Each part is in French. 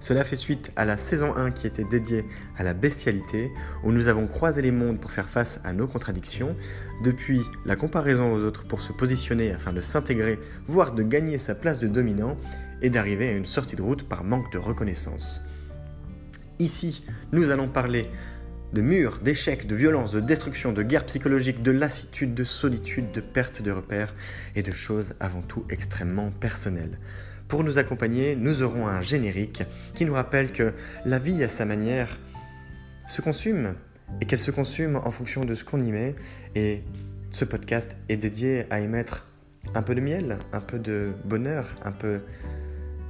Cela fait suite à la saison 1 qui était dédiée à la bestialité, où nous avons croisé les mondes pour faire face à nos contradictions, depuis la comparaison aux autres pour se positionner afin de s'intégrer, voire de gagner sa place de dominant, et d'arriver à une sortie de route par manque de reconnaissance. Ici, nous allons parler de murs, d'échecs, de violence, de destruction, de guerre psychologique, de lassitude, de solitude, de perte de repères et de choses avant tout extrêmement personnelles. Pour nous accompagner, nous aurons un générique qui nous rappelle que la vie à sa manière se consume et qu'elle se consume en fonction de ce qu'on y met. Et ce podcast est dédié à y mettre un peu de miel, un peu de bonheur, un peu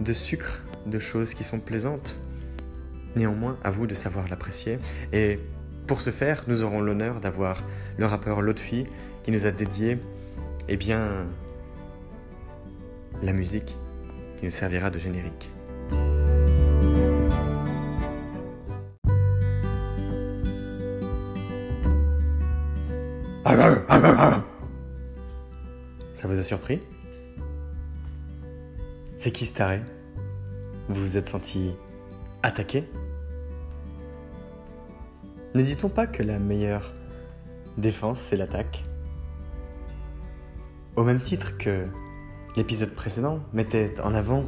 de sucre, de choses qui sont plaisantes. Néanmoins, à vous de savoir l'apprécier. Et pour ce faire, nous aurons l'honneur d'avoir le rappeur Lotfi qui nous a dédié, eh bien, la musique qui nous servira de générique. Ça vous a surpris? C'est qui ce taré? Vous vous êtes senti attaqué? Ne dit-on pas que la meilleure défense, c'est l'attaque? Au même titre que L'épisode précédent mettait en avant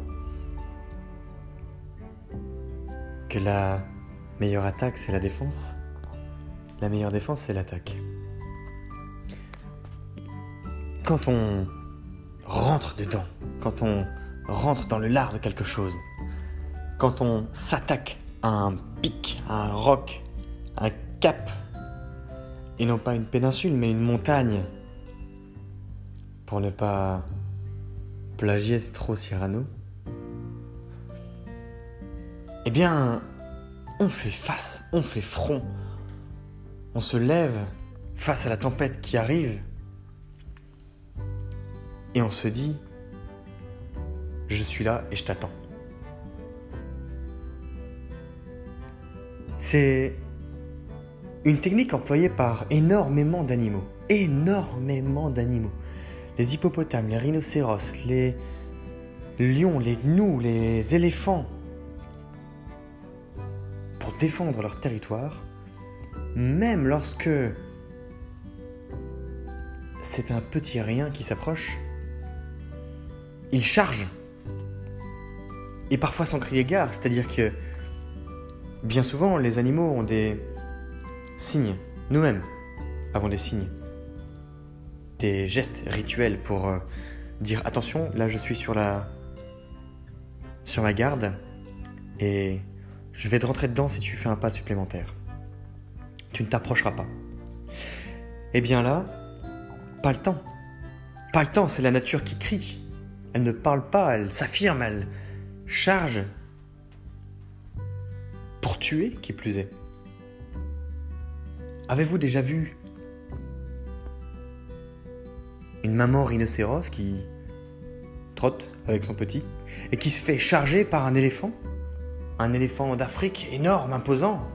que la meilleure attaque, c'est la défense. La meilleure défense, c'est l'attaque. Quand on rentre dedans, quand on rentre dans le lard de quelque chose, quand on s'attaque à un pic, à un roc, un cap, et non pas une péninsule, mais une montagne, pour ne pas plagier trop Cyrano. Eh bien, on fait face, on fait front, on se lève face à la tempête qui arrive. Et on se dit, je suis là et je t'attends. C'est une technique employée par énormément d'animaux, énormément d'animaux les hippopotames, les rhinocéros, les lions, les gnous, les éléphants, pour défendre leur territoire, même lorsque c'est un petit rien qui s'approche, ils chargent. Et parfois sans crier gare, c'est-à-dire que bien souvent les animaux ont des signes, nous-mêmes avons des signes des gestes rituels pour euh, dire attention, là je suis sur la sur ma garde et je vais te rentrer dedans si tu fais un pas supplémentaire. Tu ne t'approcheras pas. Eh bien là, pas le temps. Pas le temps, c'est la nature qui crie. Elle ne parle pas, elle s'affirme, elle charge pour tuer, qui plus est. Avez-vous déjà vu une maman rhinocéros qui trotte avec son petit et qui se fait charger par un éléphant. Un éléphant d'Afrique énorme, imposant.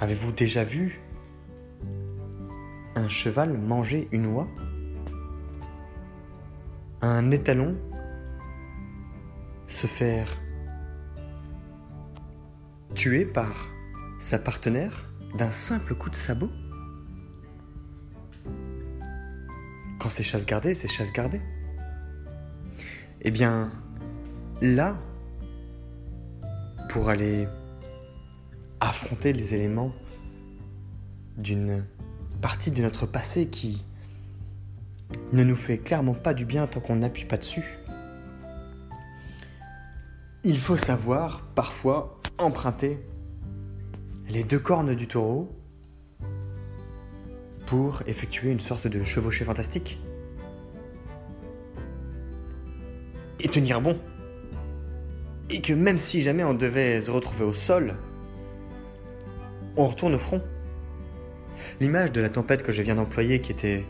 Avez-vous déjà vu un cheval manger une oie? Un étalon se faire tuer par sa partenaire d'un simple coup de sabot? Quand c'est chasse gardée, c'est chasse gardée. Eh bien, là, pour aller affronter les éléments d'une partie de notre passé qui ne nous fait clairement pas du bien tant qu'on n'appuie pas dessus, il faut savoir parfois emprunter les deux cornes du taureau pour effectuer une sorte de chevauchée fantastique. Et tenir bon. Et que même si jamais on devait se retrouver au sol, on retourne au front. L'image de la tempête que je viens d'employer qui était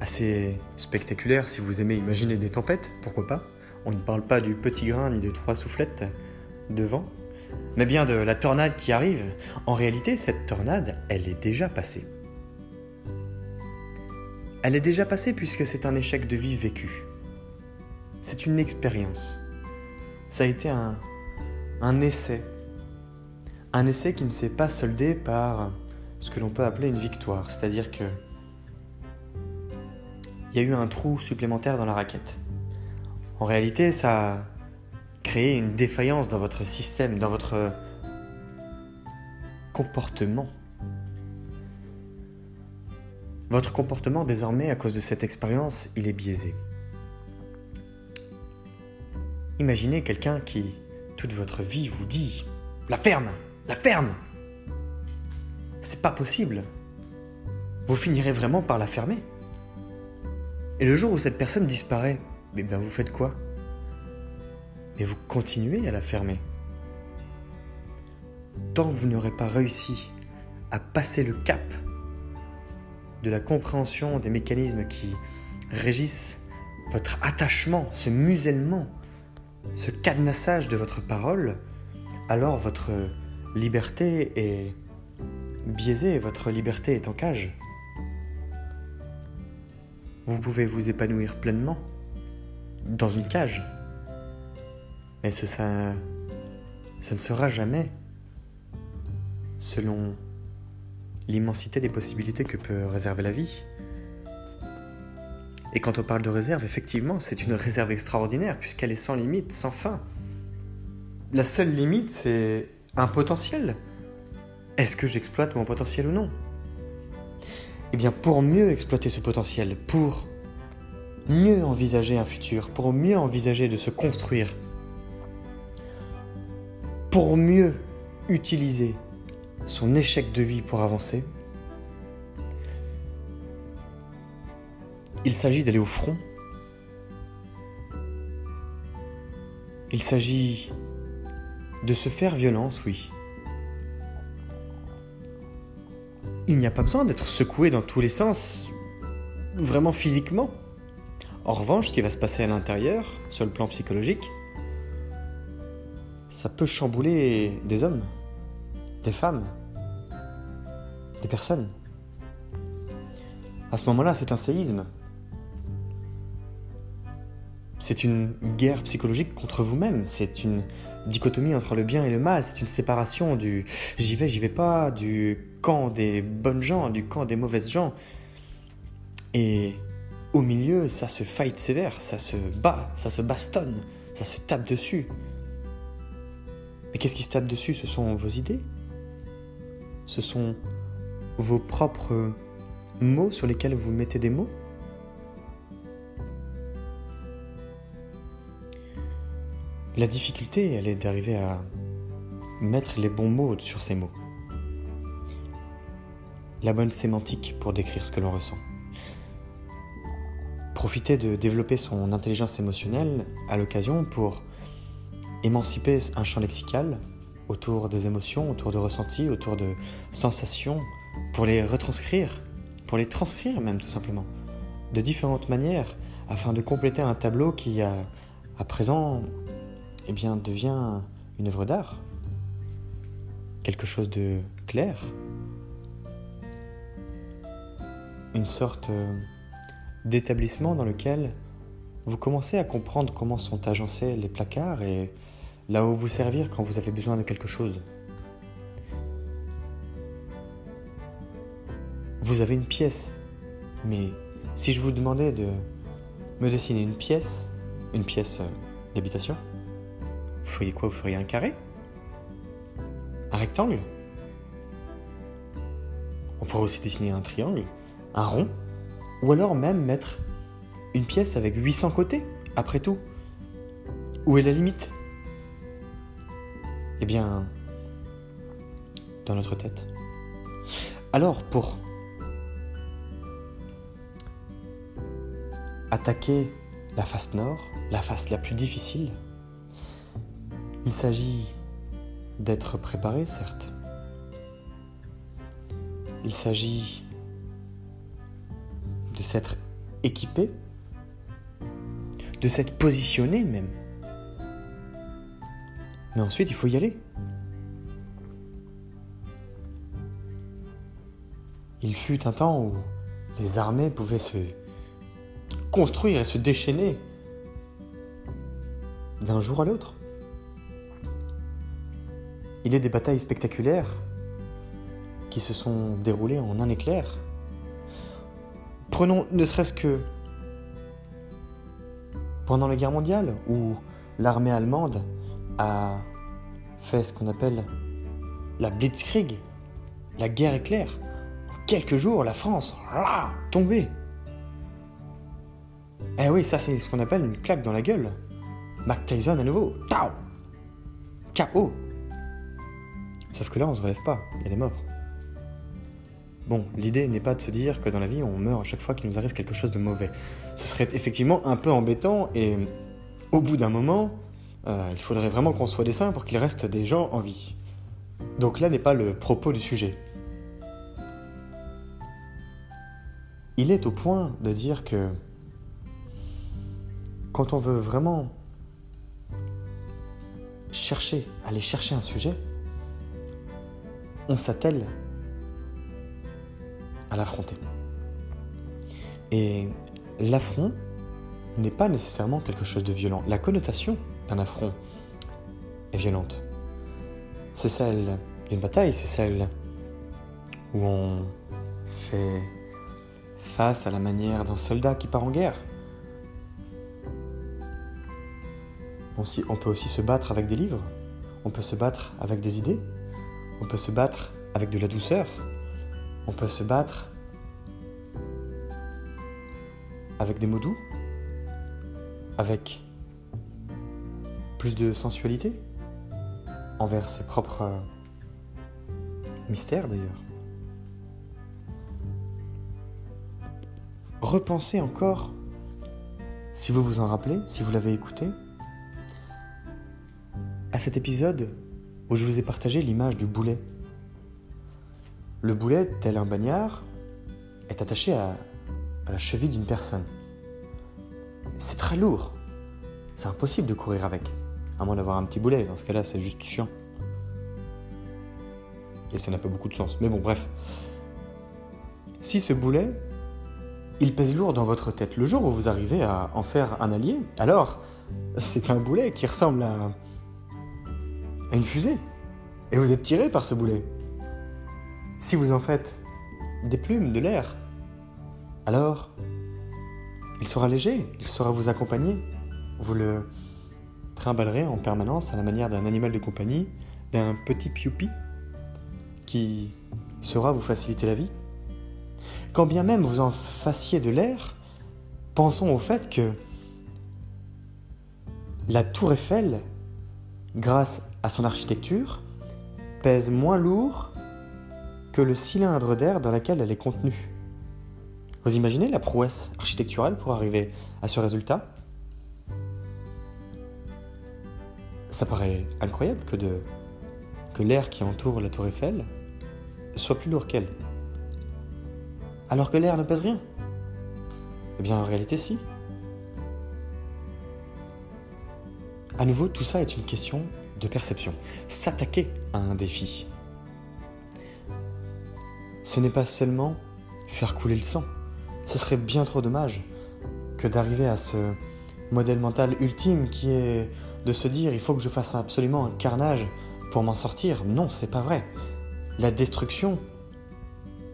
assez spectaculaire si vous aimez imaginer des tempêtes, pourquoi pas On ne parle pas du petit grain ni de trois soufflettes de vent, mais bien de la tornade qui arrive. En réalité, cette tornade, elle est déjà passée. Elle est déjà passée puisque c'est un échec de vie vécu. C'est une expérience. Ça a été un, un essai. Un essai qui ne s'est pas soldé par ce que l'on peut appeler une victoire. C'est-à-dire que il y a eu un trou supplémentaire dans la raquette. En réalité, ça créé une défaillance dans votre système, dans votre comportement. Votre comportement désormais, à cause de cette expérience, il est biaisé. Imaginez quelqu'un qui, toute votre vie, vous dit La ferme La ferme C'est pas possible. Vous finirez vraiment par la fermer. Et le jour où cette personne disparaît, eh bien vous faites quoi? Et vous continuez à la fermer. Tant que vous n'aurez pas réussi à passer le cap de la compréhension des mécanismes qui régissent votre attachement, ce musellement, ce cadenassage de votre parole, alors votre liberté est biaisée, votre liberté est en cage. Vous pouvez vous épanouir pleinement dans une cage, mais ce, ça, ne sera jamais selon l'immensité des possibilités que peut réserver la vie. Et quand on parle de réserve, effectivement, c'est une réserve extraordinaire puisqu'elle est sans limite, sans fin. La seule limite, c'est un potentiel. Est-ce que j'exploite mon potentiel ou non? Eh bien, pour mieux exploiter ce potentiel, pour mieux envisager un futur, pour mieux envisager de se construire, pour mieux utiliser son échec de vie pour avancer, il s'agit d'aller au front. Il s'agit de se faire violence, oui. Il n'y a pas besoin d'être secoué dans tous les sens, vraiment physiquement. En revanche, ce qui va se passer à l'intérieur, sur le plan psychologique, ça peut chambouler des hommes, des femmes, des personnes. À ce moment-là, c'est un séisme. C'est une guerre psychologique contre vous-même. C'est une dichotomie entre le bien et le mal. C'est une séparation du j'y vais, j'y vais pas, du camp des bonnes gens, du camp des mauvaises gens. Et au milieu, ça se fight sévère, ça se bat, ça se bastonne, ça se tape dessus. Mais qu'est-ce qui se tape dessus? Ce sont vos idées? Ce sont vos propres mots sur lesquels vous mettez des mots? La difficulté, elle est d'arriver à mettre les bons mots sur ces mots. La bonne sémantique pour décrire ce que l'on ressent. Profiter de développer son intelligence émotionnelle à l'occasion pour émanciper un champ lexical autour des émotions, autour de ressentis, autour de sensations, pour les retranscrire, pour les transcrire même tout simplement, de différentes manières, afin de compléter un tableau qui, à, à présent, eh bien, devient une œuvre d'art, quelque chose de clair, une sorte euh, d'établissement dans lequel vous commencez à comprendre comment sont agencés les placards et là où vous servir quand vous avez besoin de quelque chose. Vous avez une pièce, mais si je vous demandais de me dessiner une pièce, une pièce euh, d'habitation, vous feriez quoi? Vous feriez un carré? Un rectangle? On pourrait aussi dessiner un triangle, un rond, ou alors même mettre une pièce avec 800 côtés, après tout. Où est la limite? Eh bien, dans notre tête. Alors, pour attaquer la face nord, la face la plus difficile, il s'agit d'être préparé, certes, il s'agit de s'être équipé, de s'être positionné même. Mais ensuite, il faut y aller. Il fut un temps où les armées pouvaient se construire et se déchaîner d'un jour à l'autre. Il est des batailles spectaculaires qui se sont déroulées en un éclair. Prenons ne serait-ce que pendant la guerre mondiale, où l'armée allemande a fait ce qu'on appelle la Blitzkrieg, la guerre éclair. En quelques jours, la France, là, tombée. Eh oui, ça c'est ce qu'on appelle une claque dans la gueule. Mac Tyson à nouveau. Tao KO Sauf que là, on se relève pas, il y a. Bon, l'idée n'est pas de se dire que dans la vie, on meurt à chaque fois qu'il nous arrive quelque chose de mauvais. Ce serait effectivement un peu embêtant et au bout d'un moment, euh, il faudrait vraiment qu'on soit des saints pour qu'il reste des gens en vie. Donc là n'est pas le propos du sujet. Il est au point de dire que quand on veut vraiment chercher, aller chercher un sujet, on s'attelle à l'affronter. Et l'affront n'est pas nécessairement quelque chose de violent. La connotation d'un affront est violente. C'est celle d'une bataille, c'est celle où on fait face à la manière d'un soldat qui part en guerre. On peut aussi se battre avec des livres, on peut se battre avec des idées, on peut se battre avec de la douceur, on peut se battre avec des mots doux, avec plus de sensualité envers ses propres mystères d'ailleurs. Repensez encore, si vous vous en rappelez, si vous l'avez écouté, à cet épisode où je vous ai partagé l'image du boulet. Le boulet, tel un bagnard, est attaché à, la cheville d'une personne. C'est très lourd. C'est impossible de courir avec. À moins d'avoir un petit boulet. Dans ce cas-là, c'est juste chiant. Et ça n'a pas beaucoup de sens. Mais bon, bref. Si ce boulet, il pèse lourd dans votre tête, le jour où vous arrivez à en faire un allié, alors c'est un boulet qui ressemble à une fusée. Et vous êtes tiré par ce boulet. Si vous en faites des plumes, de l'air, alors il sera léger, il saura vous accompagner. Vous le trimballerez en permanence à la manière d'un animal de compagnie, d'un petit pioupi qui saura vous faciliter la vie. Quand bien même vous en fassiez de l'air, pensons au fait que la tour Eiffel, grâce à son architecture, pèse moins lourd que le cylindre d'air dans lequel elle est contenue. Vous imaginez la prouesse architecturale pour arriver à ce résultat? Ça paraît incroyable que, l'air qui entoure la tour Eiffel soit plus lourd qu'elle. Alors que l'air ne pèse rien? Eh bien en réalité si. À nouveau, tout ça est une question de perception. S'attaquer à un défi. Ce n'est pas seulement faire couler le sang. Ce serait bien trop dommage que d'arriver à ce modèle mental ultime qui est de se dire il faut que je fasse absolument un carnage pour m'en sortir. Non, c'est pas vrai. La destruction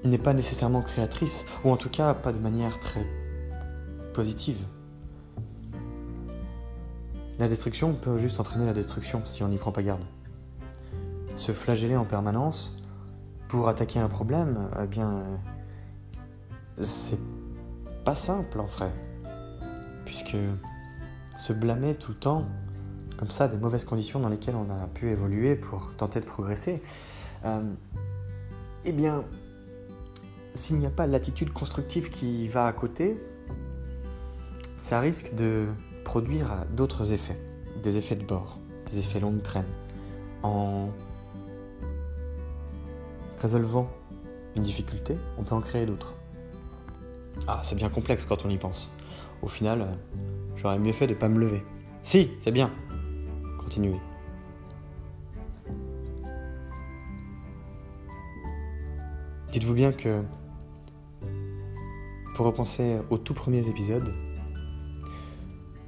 n'est pas nécessairement créatrice, ou en tout cas pas de manière très positive. La destruction peut juste entraîner la destruction si on n'y prend pas garde. Se flageller en permanence pour attaquer un problème, eh bien, c'est pas simple en vrai. Puisque se blâmer tout le temps, comme ça, des mauvaises conditions dans lesquelles on a pu évoluer pour tenter de progresser, euh, eh bien, s'il n'y a pas l'attitude constructive qui va à côté, ça risque de produire d'autres effets, des effets de bord, des effets longue traîne, résolvant une difficulté, on peut en créer d'autres. Ah, c'est bien complexe quand on y pense. Au final, euh, j'aurais mieux fait de ne pas me lever. Si, c'est bien. Continuez. Dites-vous bien que, pour repenser aux tout premiers épisodes,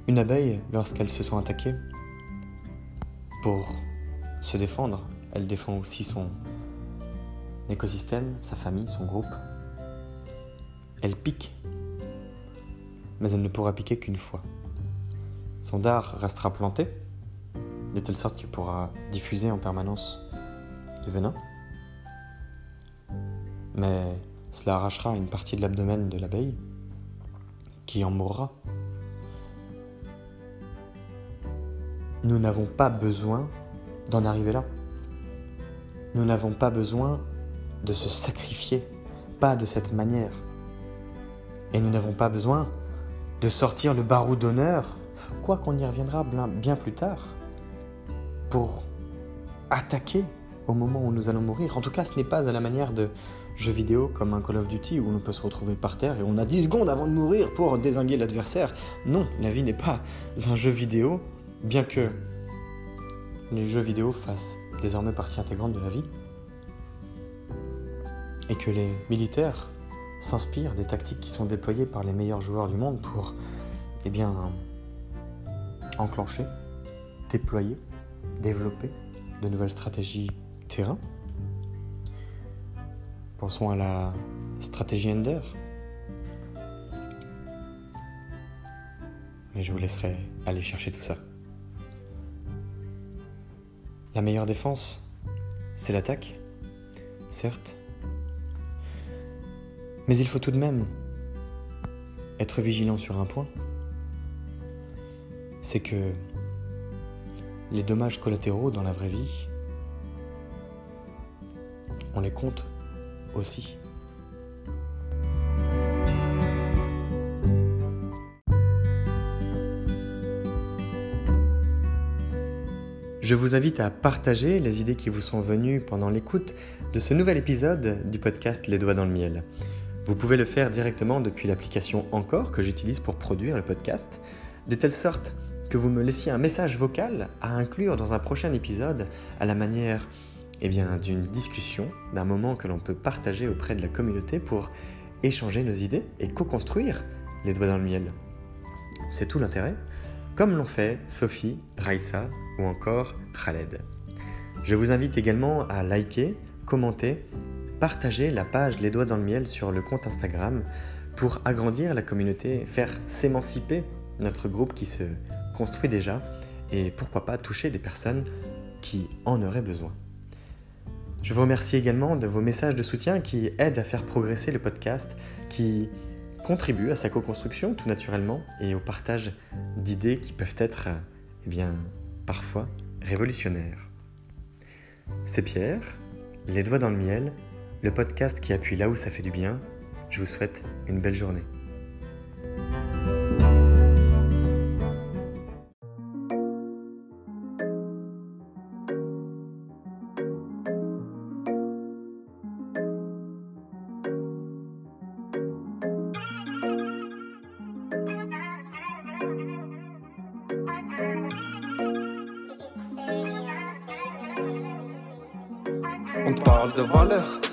une abeille, lorsqu'elle se sent attaquée, pour se défendre, elle défend aussi son écosystème, sa famille, son groupe. Elle pique, mais elle ne pourra piquer qu'une fois. Son dard restera planté, de telle sorte qu'il pourra diffuser en permanence du venin, mais cela arrachera une partie de l'abdomen de l'abeille qui en mourra. Nous n'avons pas besoin d'en arriver là. Nous n'avons pas besoin de se sacrifier, pas de cette manière. Et nous n'avons pas besoin de sortir le barreau d'honneur, quoi qu'on y reviendra bien plus tard, pour attaquer au moment où nous allons mourir. En tout cas, ce n'est pas à la manière de jeux vidéo comme un Call of Duty où on peut se retrouver par terre et on a 10 secondes avant de mourir pour désinguer l'adversaire. Non, la vie n'est pas un jeu vidéo, bien que les jeux vidéo fassent désormais partie intégrante de la vie et que les militaires s'inspirent des tactiques qui sont déployées par les meilleurs joueurs du monde pour eh bien, enclencher, déployer, développer de nouvelles stratégies terrain. Pensons à la stratégie Ender. Mais je vous laisserai aller chercher tout ça. La meilleure défense, c'est l'attaque, certes, mais il faut tout de même être vigilant sur un point, c'est que les dommages collatéraux dans la vraie vie, on les compte aussi. Je vous invite à partager les idées qui vous sont venues pendant l'écoute de ce nouvel épisode du podcast Les doigts dans le miel. Vous pouvez le faire directement depuis l'application Encore que j'utilise pour produire le podcast, de telle sorte que vous me laissiez un message vocal à inclure dans un prochain épisode à la manière eh d'une discussion, d'un moment que l'on peut partager auprès de la communauté pour échanger nos idées et co-construire les doigts dans le miel. C'est tout l'intérêt, comme l'ont fait Sophie, Raissa ou encore Khaled. Je vous invite également à liker, commenter partager la page Les Doigts dans le Miel sur le compte Instagram pour agrandir la communauté, faire s'émanciper notre groupe qui se construit déjà et pourquoi pas toucher des personnes qui en auraient besoin. Je vous remercie également de vos messages de soutien qui aident à faire progresser le podcast, qui contribuent à sa co-construction tout naturellement et au partage d'idées qui peuvent être, eh bien, parfois révolutionnaires. C'est Pierre, les doigts dans le miel, le podcast qui appuie là où ça fait du bien. Je vous souhaite une belle journée.